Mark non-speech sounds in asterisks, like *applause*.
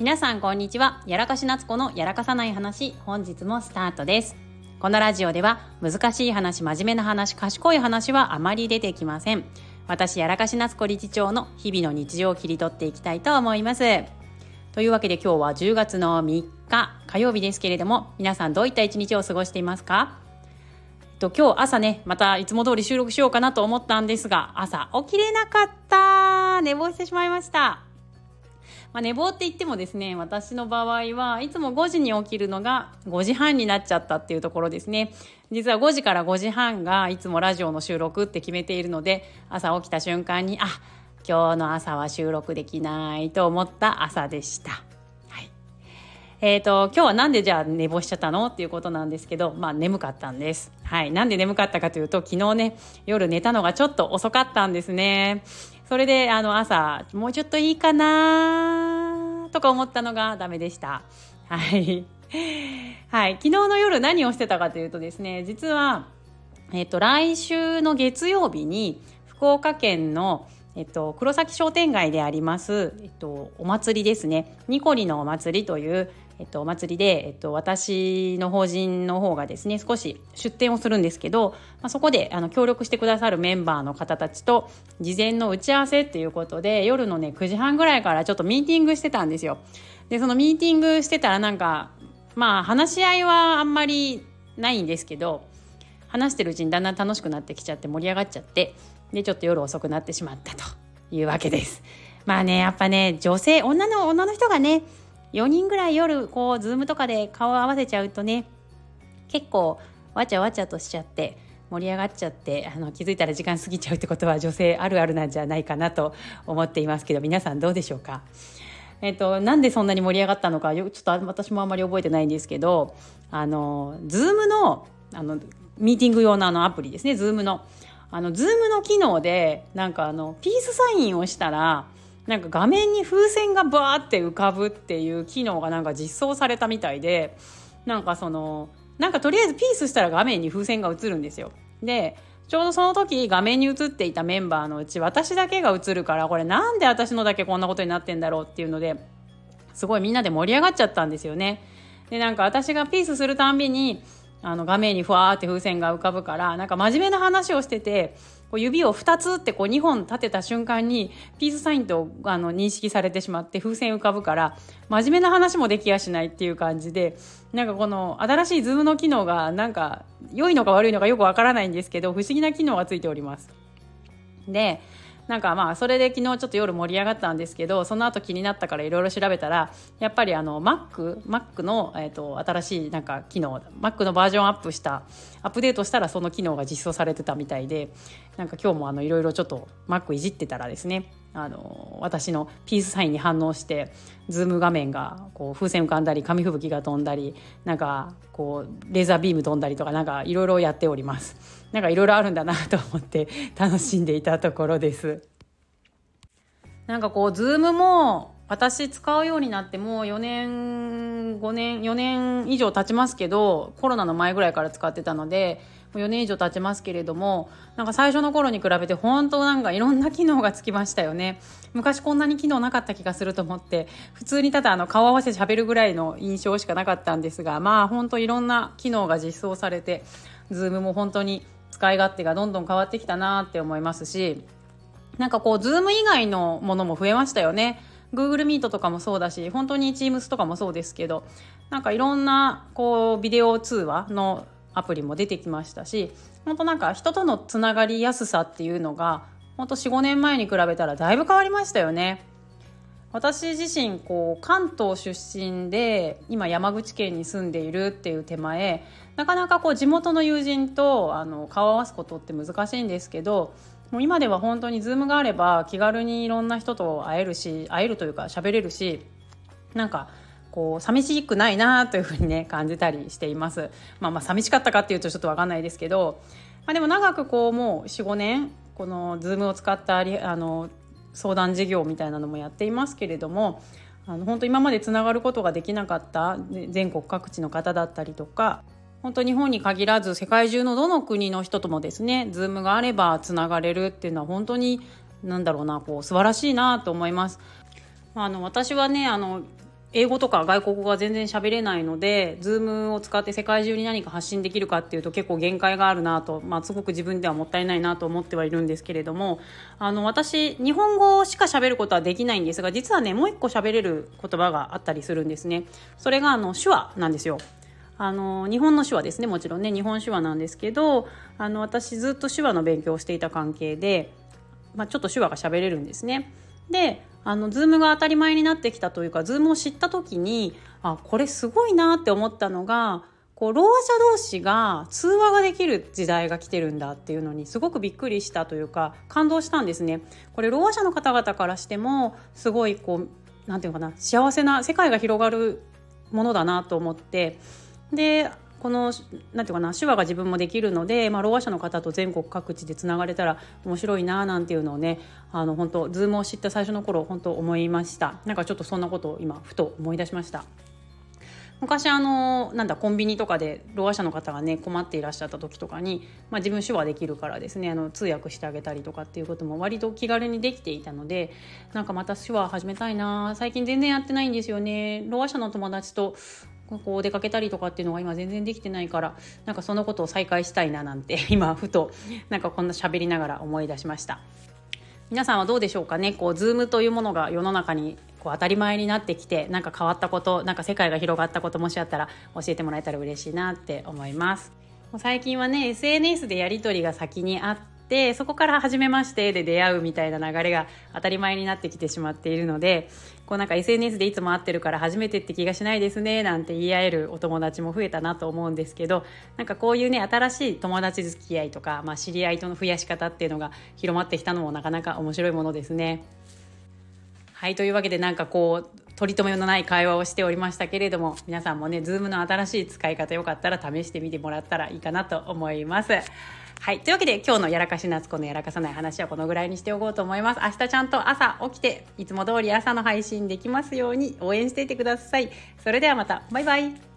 皆さんこんにちは。やらかし夏子のやらかさない話本日もスタートです。このラジオでは難しい話真面目な話賢い話はあまり出てきません。私やらかし夏子理事長の日々の日常を切り取っていきたいと思います。というわけで今日は10月の3日火曜日ですけれども皆さんどういった一日を過ごしていますか？と今日朝ねまたいつも通り収録しようかなと思ったんですが朝起きれなかった。寝坊してしまいました。まあ、寝坊って言ってもですね私の場合はいつも5時に起きるのが5時半になっちゃったっていうところですね実は5時から5時半がいつもラジオの収録って決めているので朝起きた瞬間にあ今日の朝は収録できないと思った朝でした。はいえーと、今日はなんでじゃあ寝坊しちゃったのっていうことなんですけど、まあ、眠かったんです。はい、なんで眠かったかというと昨日ね夜寝たのがちょっと遅かったんですね。それであの朝もうちょっといいかなとか思ったのがダメでした。はい。*laughs* はい。昨日の夜何をしてたかというとですね、実は、えっと、来週の月曜日に福岡県のえっと、黒崎商店街であります、えっと、お祭りですねニコリのお祭りという、えっと、お祭りで、えっと、私の法人の方がですね少し出店をするんですけど、まあ、そこであの協力してくださるメンバーの方たちと事前の打ち合わせっていうことで夜のね9時半ぐらいからちょっとミーティングしてたんですよ。でそのミーティングしてたらなんかまあ話し合いはあんまりないんですけど話してるうちにだんだん楽しくなってきちゃって盛り上がっちゃってでちょっと夜遅くなってしまったというわけです。まあねやっぱね女性女の女の人がね4人ぐらい夜こうズームとかで顔を合わせちゃうとね結構わちゃわちゃとしちゃって盛り上がっちゃってあの気づいたら時間過ぎちゃうってことは女性あるあるなんじゃないかなと思っていますけど皆さんどうでしょうか？えっと、なんでそんなに盛り上がったのかちょっと私もあんまり覚えてないんですけどあの Zoom のあのミーティング用のあのアプリですね Zoom の。あの Zoom の機能でなんかあのピースサインをしたらなんか画面に風船がバーって浮かぶっていう機能がなんか実装されたみたいでなんかそのなんかとりあえずピースしたら画面に風船が映るんですよ。でちょうどその時画面に映っていたメンバーのうち私だけが映るからこれなんで私のだけこんなことになってんだろうっていうのですごいみんなで盛り上がっちゃったんですよね。でなんか私がピースするたんびにあの画面にふわーって風船が浮かぶからなんか真面目な話をしててこう指を2つってこう2本立てた瞬間にピースサインとあの認識されてしまって風船浮かぶから真面目な話もできやしないっていう感じでなんかこの新しいズームの機能がなんか良いのか悪いのかよくわからないんですけど不思議な機能がついております。でなんかまあそれで昨日ちょっと夜盛り上がったんですけどその後気になったからいろいろ調べたらやっぱりあの Mac, Mac の、えーと、新しいなんか機能 Mac のバージョンアップしたアップデートしたらその機能が実装されてたみたいでなんか今日もいろいろちょっと Mac いじってたらですねあの私のピースサインに反応してズーム画面がこう風船浮かんだり紙吹雪が飛んだりなんかこうレーザービーム飛んだりとかなんかいろいろやっております。なんかいろいろあるんだなと思って楽しんでいたところです。なんかこうズームも私使うようになってもう4年5年4年以上経ちますけどコロナの前ぐらいから使ってたので4年以上経ちますけれどもなんか最初の頃に比べて本当なんかいろんな機能がつきましたよね。昔こんなに機能なかった気がすると思って普通にただあの顔合わせ喋るぐらいの印象しかなかったんですがまあ本当いろんな機能が実装されて Zoom も本当に使い勝手がどんどん変わってきたなって思いますしなんかこう Zoom 以外のものも増えましたよね Google Meet とかもそうだし本当に Teams とかもそうですけどなんかいろんなこうビデオ通話のアプリも出てきましたし本当なんか人とのつながりやすさっていうのが本当45年前に比べたらだいぶ変わりましたよね。私自身こう関東出身で今山口県に住んでいるっていう手前なかなかこう地元の友人とあの顔を合わすことって難しいんですけどもう今では本当に Zoom があれば気軽にいろんな人と会えるし会えるというか喋れるしなんかこう寂しくないなというふうにね感じたりしています。まあまあ寂しかったかっていうとちょっと分かんないですけど、まあ、でも長くこうもう45年この Zoom を使ったあの相談事業みたいなのもやっていますけれどもあの本当今までつながることができなかった全国各地の方だったりとか本当日本に限らず世界中のどの国の人ともですね Zoom があればつながれるっていうのは本当になんだろうなこう素晴らしいなと思います。あの私はねあの英語とか外国語が全然喋れないので、ズームを使って世界中に何か発信できるかっていうと結構限界があるなと、まあ、すごく自分ではもったいないなと思ってはいるんですけれども、あの、私、日本語しか喋ることはできないんですが、実はね、もう一個喋れる言葉があったりするんですね。それが、あの、手話なんですよ。あの日本の手話ですねもちろんね日本手話なんですけどあの私ずっと手話の勉強をしていた関係で、まあ、ちょっと手話が喋れるんですね。であの Zoom が当たり前になってきたというか Zoom を知った時にあこれすごいなって思ったのがこうろう者同士が通話ができる時代が来てるんだっていうのにすごくびっくりしたというか感動したんですね。これろう者の方々からしてもすごいこうなんていうかな幸せな世界が広がるものだなと思ってでこのなんていうかな手話が自分もできるので、まあ、ろう者の方と全国各地でつながれたら面白いななんていうのをねあの本当ズームを知った最初の頃本当思いました。なんかちょっとそんなことを今ふと思い出しました。昔あのなんだコンビニとかでろう者の方がね困っていらっしゃった時とかに、まあ、自分手話できるからですねあの通訳してあげたりとかっていうことも割と気軽にできていたのでなんかまた手話始めたいな最近全然やってないんですよね。ろう者の友達とこう出かけたりとかっていうのが今全然できてないからなんかそのことを再開したいななんて *laughs* 今ふとなんかこんな喋りながら思い出しました。皆さんはどうでしょうかね？こうズームというものが世の中にこう当たり前になってきてなんか変わったことなんか世界が広がったこともしあったら教えてもらえたら嬉しいなって思います。最近はね SNS でやり取りが先にあっってそこから初めましてで出会うみたいな流れが当たり前になってきてしまっているのでこうなんか SNS でいつも会ってるから初めてって気がしないですねなんて言い合えるお友達も増えたなと思うんですけどなんかこういうね新しい友達付き合いとか、まあ、知り合いとの増やし方っていうのが広まってきたのもなかなか面白いものですね。はいというわけでなんかこう取り留めのない会話をしておりましたけれども皆さんもね Zoom の新しい使い方よかったら試してみてもらったらいいかなと思います。はい。というわけで今日のやらかし夏子のやらかさない話はこのぐらいにしておこうと思います。明日ちゃんと朝起きていつも通り朝の配信できますように応援していてください。それではまた。バイバイ。